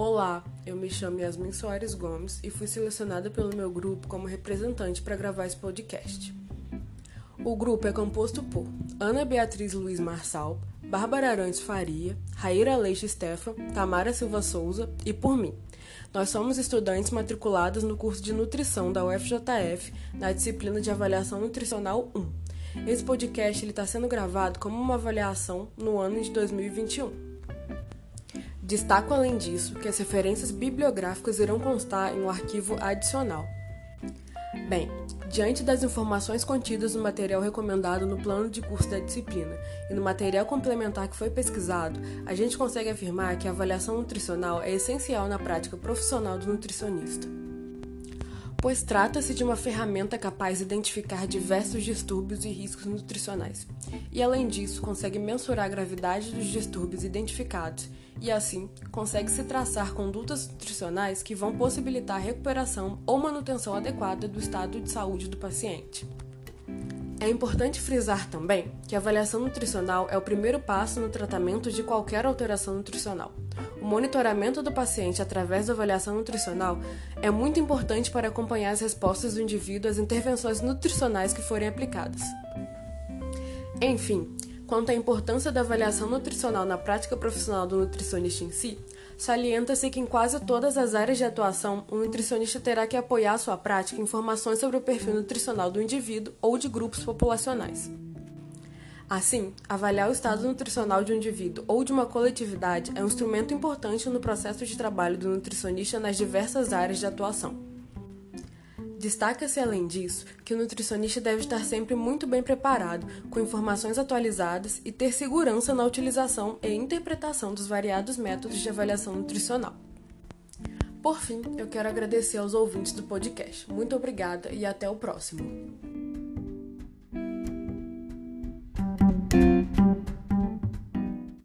Olá, eu me chamo Yasmin Soares Gomes e fui selecionada pelo meu grupo como representante para gravar esse podcast. O grupo é composto por Ana Beatriz Luiz Marçal, Bárbara Arantes Faria, Raíra Leite Stefan, Tamara Silva Souza e por mim. Nós somos estudantes matriculados no curso de nutrição da UFJF na disciplina de avaliação nutricional 1. Esse podcast está sendo gravado como uma avaliação no ano de 2021. Destaco além disso que as referências bibliográficas irão constar em um arquivo adicional. Bem, diante das informações contidas no material recomendado no plano de curso da disciplina e no material complementar que foi pesquisado, a gente consegue afirmar que a avaliação nutricional é essencial na prática profissional do nutricionista. Pois trata-se de uma ferramenta capaz de identificar diversos distúrbios e riscos nutricionais, e além disso, consegue mensurar a gravidade dos distúrbios identificados e, assim, consegue se traçar condutas nutricionais que vão possibilitar a recuperação ou manutenção adequada do estado de saúde do paciente. É importante frisar também que a avaliação nutricional é o primeiro passo no tratamento de qualquer alteração nutricional. O monitoramento do paciente através da avaliação nutricional é muito importante para acompanhar as respostas do indivíduo às intervenções nutricionais que forem aplicadas. Enfim, Quanto à importância da avaliação nutricional na prática profissional do nutricionista em si, salienta-se que em quase todas as áreas de atuação, o nutricionista terá que apoiar sua prática informações sobre o perfil nutricional do indivíduo ou de grupos populacionais. Assim, avaliar o estado nutricional de um indivíduo ou de uma coletividade é um instrumento importante no processo de trabalho do nutricionista nas diversas áreas de atuação. Destaca-se, além disso, que o nutricionista deve estar sempre muito bem preparado, com informações atualizadas e ter segurança na utilização e interpretação dos variados métodos de avaliação nutricional. Por fim, eu quero agradecer aos ouvintes do podcast. Muito obrigada e até o próximo.